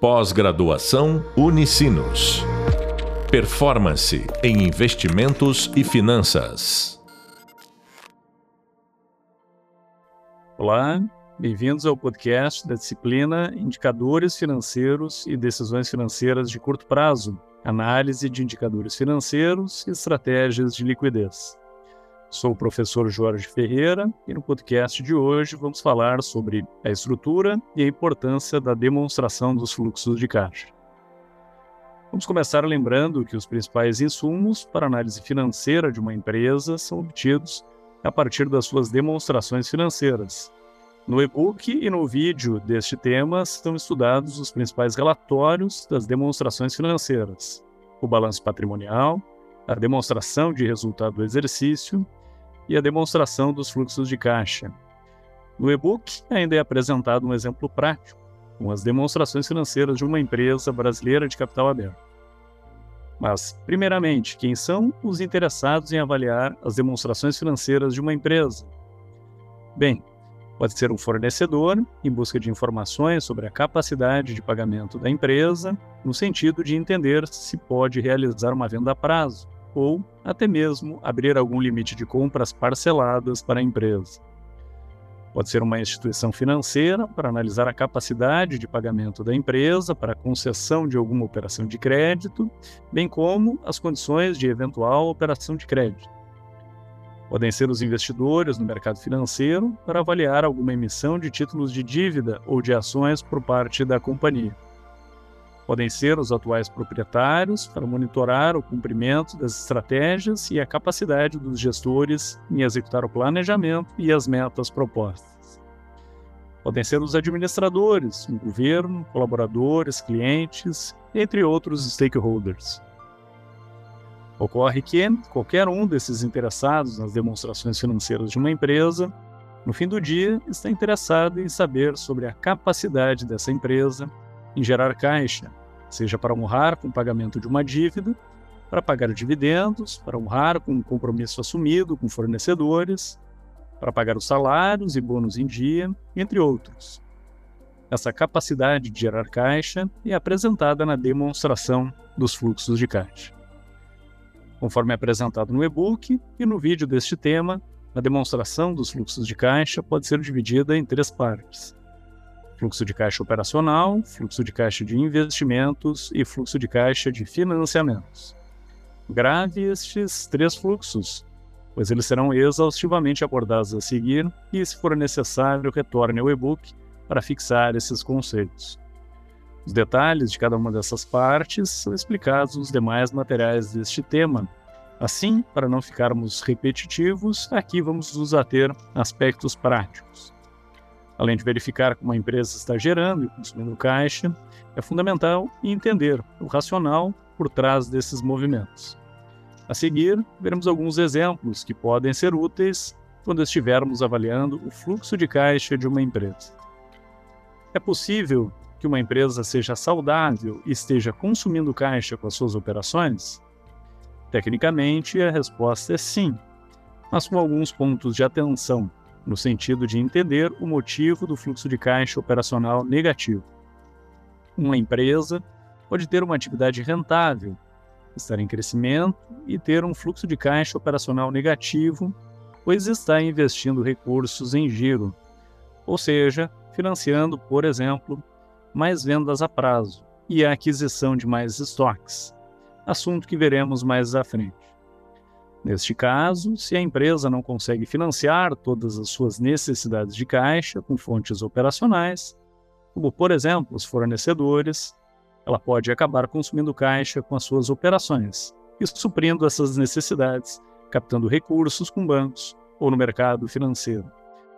Pós-graduação Unicinos. Performance em investimentos e finanças. Olá, bem-vindos ao podcast da disciplina Indicadores Financeiros e Decisões Financeiras de Curto Prazo, análise de indicadores financeiros e estratégias de liquidez. Sou o professor Jorge Ferreira e no podcast de hoje vamos falar sobre a estrutura e a importância da demonstração dos fluxos de caixa. Vamos começar lembrando que os principais insumos para análise financeira de uma empresa são obtidos a partir das suas demonstrações financeiras. No e-book e no vídeo deste tema estão estudados os principais relatórios das demonstrações financeiras: o balanço patrimonial, a demonstração de resultado do exercício e a demonstração dos fluxos de caixa. No e-book ainda é apresentado um exemplo prático, com as demonstrações financeiras de uma empresa brasileira de capital aberto. Mas, primeiramente, quem são os interessados em avaliar as demonstrações financeiras de uma empresa? Bem, pode ser um fornecedor em busca de informações sobre a capacidade de pagamento da empresa, no sentido de entender se pode realizar uma venda a prazo ou até mesmo abrir algum limite de compras parceladas para a empresa. Pode ser uma instituição financeira para analisar a capacidade de pagamento da empresa para concessão de alguma operação de crédito, bem como as condições de eventual operação de crédito. Podem ser os investidores no mercado financeiro para avaliar alguma emissão de títulos de dívida ou de ações por parte da companhia podem ser os atuais proprietários para monitorar o cumprimento das estratégias e a capacidade dos gestores em executar o planejamento e as metas propostas. Podem ser os administradores, o governo, colaboradores, clientes, entre outros stakeholders. Ocorre que qualquer um desses interessados nas demonstrações financeiras de uma empresa, no fim do dia, está interessado em saber sobre a capacidade dessa empresa em gerar caixa, seja para honrar com o pagamento de uma dívida, para pagar dividendos, para honrar com um compromisso assumido com fornecedores, para pagar os salários e bônus em dia, entre outros. Essa capacidade de gerar caixa é apresentada na demonstração dos fluxos de caixa. Conforme apresentado no e-book e no vídeo deste tema, a demonstração dos fluxos de caixa pode ser dividida em três partes fluxo de caixa operacional, fluxo de caixa de investimentos e fluxo de caixa de financiamentos. Grave estes três fluxos, pois eles serão exaustivamente abordados a seguir e, se for necessário, retorne ao e-book para fixar esses conceitos. Os detalhes de cada uma dessas partes são explicados nos demais materiais deste tema. Assim, para não ficarmos repetitivos, aqui vamos nos ater a aspectos práticos. Além de verificar como a empresa está gerando e consumindo caixa, é fundamental entender o racional por trás desses movimentos. A seguir, veremos alguns exemplos que podem ser úteis quando estivermos avaliando o fluxo de caixa de uma empresa. É possível que uma empresa seja saudável e esteja consumindo caixa com as suas operações? Tecnicamente, a resposta é sim, mas com alguns pontos de atenção no sentido de entender o motivo do fluxo de caixa operacional negativo. Uma empresa pode ter uma atividade rentável, estar em crescimento e ter um fluxo de caixa operacional negativo, pois está investindo recursos em giro, ou seja, financiando, por exemplo, mais vendas a prazo e a aquisição de mais estoques, assunto que veremos mais à frente. Neste caso, se a empresa não consegue financiar todas as suas necessidades de caixa com fontes operacionais, como por exemplo os fornecedores, ela pode acabar consumindo caixa com as suas operações e suprindo essas necessidades, captando recursos com bancos ou no mercado financeiro,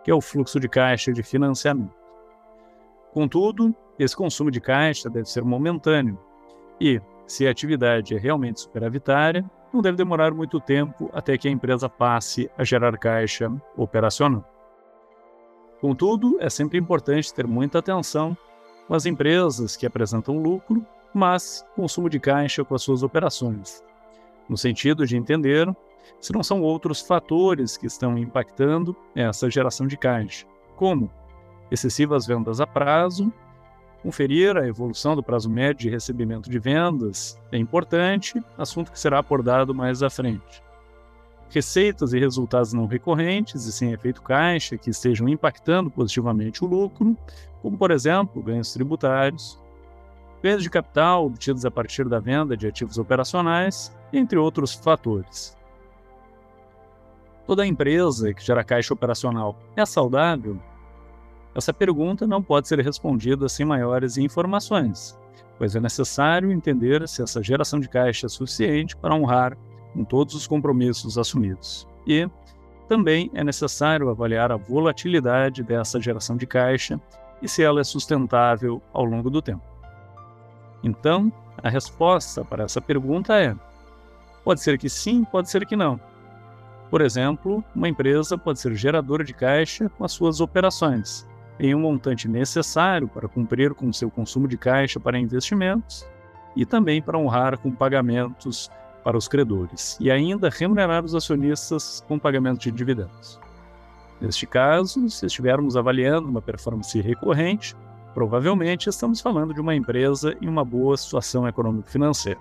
que é o fluxo de caixa de financiamento. Contudo, esse consumo de caixa deve ser momentâneo e, se a atividade é realmente superavitária, não deve demorar muito tempo até que a empresa passe a gerar caixa operacional. Contudo, é sempre importante ter muita atenção com as empresas que apresentam lucro, mas consumo de caixa com as suas operações, no sentido de entender se não são outros fatores que estão impactando essa geração de caixa, como excessivas vendas a prazo, Conferir a evolução do prazo médio de recebimento de vendas é importante, assunto que será abordado mais à frente. Receitas e resultados não recorrentes e sem efeito caixa que estejam impactando positivamente o lucro, como por exemplo ganhos tributários, ganhos de capital obtidos a partir da venda de ativos operacionais, entre outros fatores. Toda empresa que gera caixa operacional é saudável? Essa pergunta não pode ser respondida sem maiores informações, pois é necessário entender se essa geração de caixa é suficiente para honrar com todos os compromissos assumidos. E também é necessário avaliar a volatilidade dessa geração de caixa e se ela é sustentável ao longo do tempo. Então, a resposta para essa pergunta é: pode ser que sim, pode ser que não. Por exemplo, uma empresa pode ser geradora de caixa com as suas operações, em um montante necessário para cumprir com seu consumo de caixa para investimentos e também para honrar com pagamentos para os credores e ainda remunerar os acionistas com pagamento de dividendos. Neste caso, se estivermos avaliando uma performance recorrente, provavelmente estamos falando de uma empresa em uma boa situação econômico-financeira.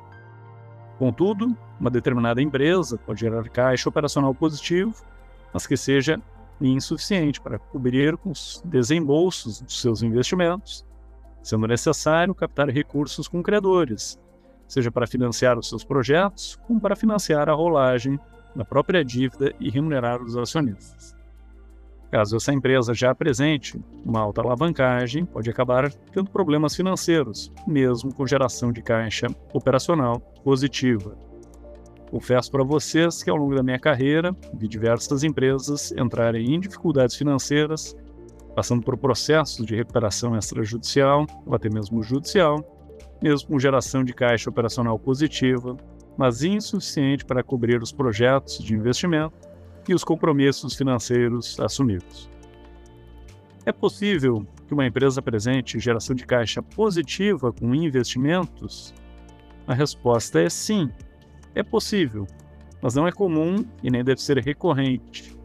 Contudo, uma determinada empresa pode gerar caixa operacional positivo, mas que seja insuficiente para cobrir com os desembolsos dos seus investimentos, sendo necessário captar recursos com credores, seja para financiar os seus projetos, como para financiar a rolagem da própria dívida e remunerar os acionistas. Caso essa empresa já apresente uma alta alavancagem, pode acabar tendo problemas financeiros, mesmo com geração de caixa operacional positiva. Confesso para vocês que ao longo da minha carreira vi diversas empresas entrarem em dificuldades financeiras, passando por processos de recuperação extrajudicial ou até mesmo judicial, mesmo com geração de caixa operacional positiva, mas insuficiente para cobrir os projetos de investimento e os compromissos financeiros assumidos. É possível que uma empresa apresente geração de caixa positiva com investimentos? A resposta é sim, é possível, mas não é comum e nem deve ser recorrente.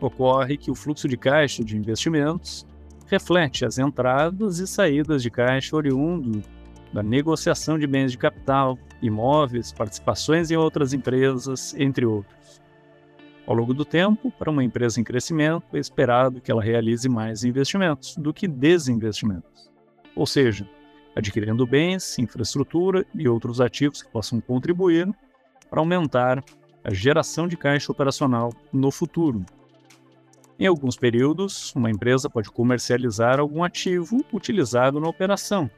Ocorre que o fluxo de caixa de investimentos reflete as entradas e saídas de caixa oriundo da negociação de bens de capital, imóveis, participações em outras empresas, entre outros. Ao longo do tempo, para uma empresa em crescimento, é esperado que ela realize mais investimentos do que desinvestimentos. Ou seja, adquirindo bens, infraestrutura e outros ativos que possam contribuir para aumentar a geração de caixa operacional no futuro. Em alguns períodos, uma empresa pode comercializar algum ativo utilizado na operação,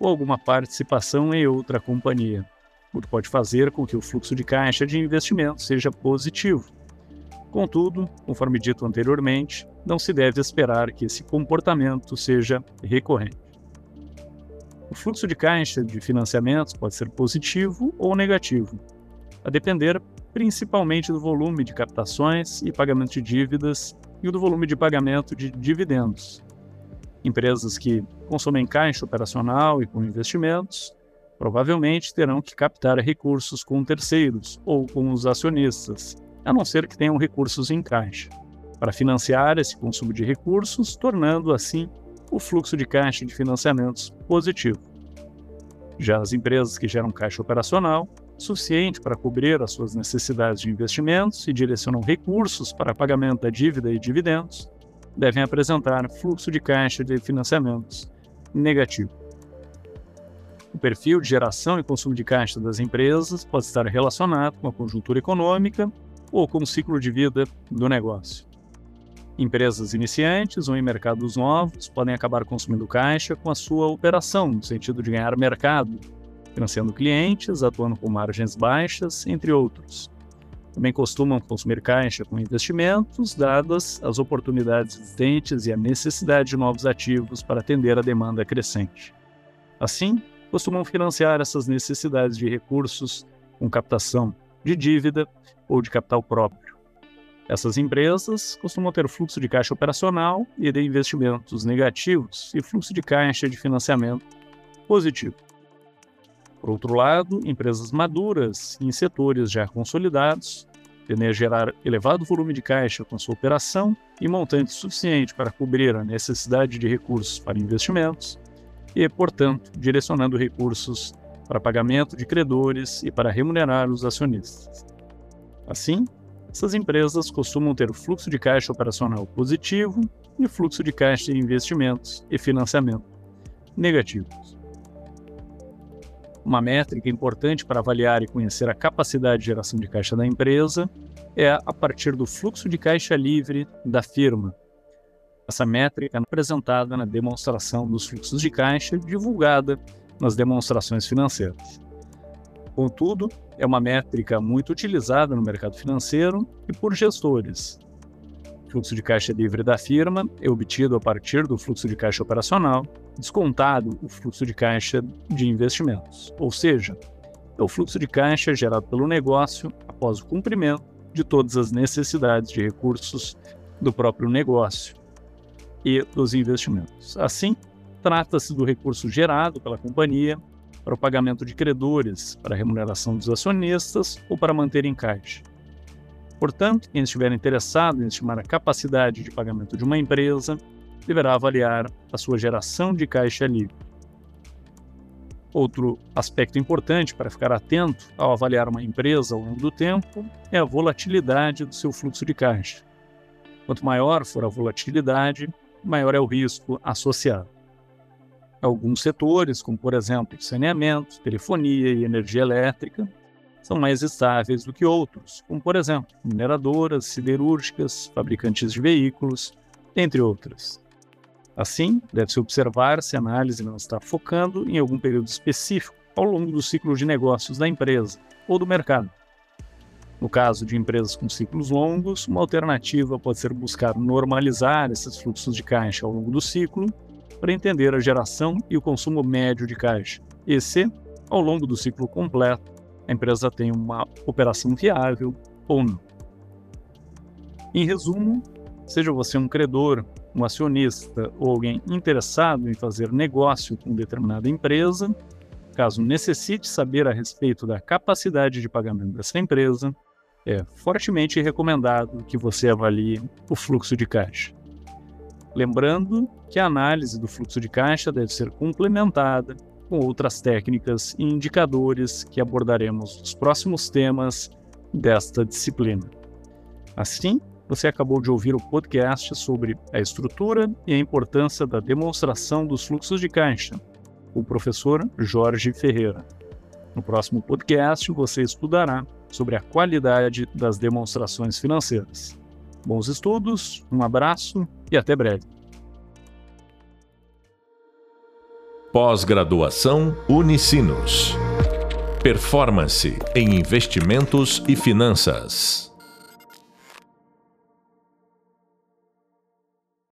ou alguma participação em outra companhia, o que pode fazer com que o fluxo de caixa de investimento seja positivo. Contudo, conforme dito anteriormente, não se deve esperar que esse comportamento seja recorrente. O fluxo de caixa de financiamentos pode ser positivo ou negativo, a depender principalmente do volume de captações e pagamento de dívidas e do volume de pagamento de dividendos, Empresas que consomem caixa operacional e com investimentos provavelmente terão que captar recursos com terceiros ou com os acionistas, a não ser que tenham recursos em caixa, para financiar esse consumo de recursos, tornando assim o fluxo de caixa de financiamentos positivo. Já as empresas que geram caixa operacional, suficiente para cobrir as suas necessidades de investimentos e direcionam recursos para pagamento da dívida e dividendos, devem apresentar fluxo de caixa de financiamentos negativo. O perfil de geração e consumo de caixa das empresas pode estar relacionado com a conjuntura econômica ou com o ciclo de vida do negócio. Empresas iniciantes ou em mercados novos podem acabar consumindo caixa com a sua operação, no sentido de ganhar mercado, financiando clientes, atuando com margens baixas, entre outros. Também costumam consumir caixa com investimentos, dadas as oportunidades existentes e a necessidade de novos ativos para atender a demanda crescente. Assim, costumam financiar essas necessidades de recursos com captação de dívida ou de capital próprio. Essas empresas costumam ter fluxo de caixa operacional e de investimentos negativos e fluxo de caixa de financiamento positivo. Por outro lado, empresas maduras em setores já consolidados tendem a gerar elevado volume de caixa com sua operação e montante suficiente para cobrir a necessidade de recursos para investimentos, e, portanto, direcionando recursos para pagamento de credores e para remunerar os acionistas. Assim, essas empresas costumam ter fluxo de caixa operacional positivo e fluxo de caixa de investimentos e financiamento negativos. Uma métrica importante para avaliar e conhecer a capacidade de geração de caixa da empresa é a partir do fluxo de caixa livre da firma. Essa métrica é apresentada na demonstração dos fluxos de caixa divulgada nas demonstrações financeiras. Contudo, é uma métrica muito utilizada no mercado financeiro e por gestores. O fluxo de caixa livre da firma é obtido a partir do fluxo de caixa operacional, descontado o fluxo de caixa de investimentos, ou seja, é o fluxo de caixa gerado pelo negócio após o cumprimento de todas as necessidades de recursos do próprio negócio e dos investimentos. Assim, trata-se do recurso gerado pela companhia para o pagamento de credores, para a remuneração dos acionistas ou para manter em caixa. Portanto, quem estiver interessado em estimar a capacidade de pagamento de uma empresa deverá avaliar a sua geração de caixa livre. Outro aspecto importante para ficar atento ao avaliar uma empresa ao longo do tempo é a volatilidade do seu fluxo de caixa. Quanto maior for a volatilidade, maior é o risco associado. Alguns setores, como por exemplo saneamento, telefonia e energia elétrica, são mais estáveis do que outros, como por exemplo mineradoras, siderúrgicas, fabricantes de veículos, entre outras. Assim, deve-se observar se a análise não está focando em algum período específico ao longo do ciclo de negócios da empresa ou do mercado. No caso de empresas com ciclos longos, uma alternativa pode ser buscar normalizar esses fluxos de caixa ao longo do ciclo para entender a geração e o consumo médio de caixa. E se, ao longo do ciclo completo, a empresa tem uma operação viável ou não. Em resumo, seja você um credor, um acionista ou alguém interessado em fazer negócio com determinada empresa, caso necessite saber a respeito da capacidade de pagamento dessa empresa, é fortemente recomendado que você avalie o fluxo de caixa. Lembrando que a análise do fluxo de caixa deve ser complementada com outras técnicas e indicadores que abordaremos nos próximos temas desta disciplina. Assim, você acabou de ouvir o podcast sobre a estrutura e a importância da demonstração dos fluxos de caixa, o professor Jorge Ferreira. No próximo podcast, você estudará sobre a qualidade das demonstrações financeiras. Bons estudos, um abraço e até breve. Pós-graduação Unicinos. Performance em investimentos e finanças.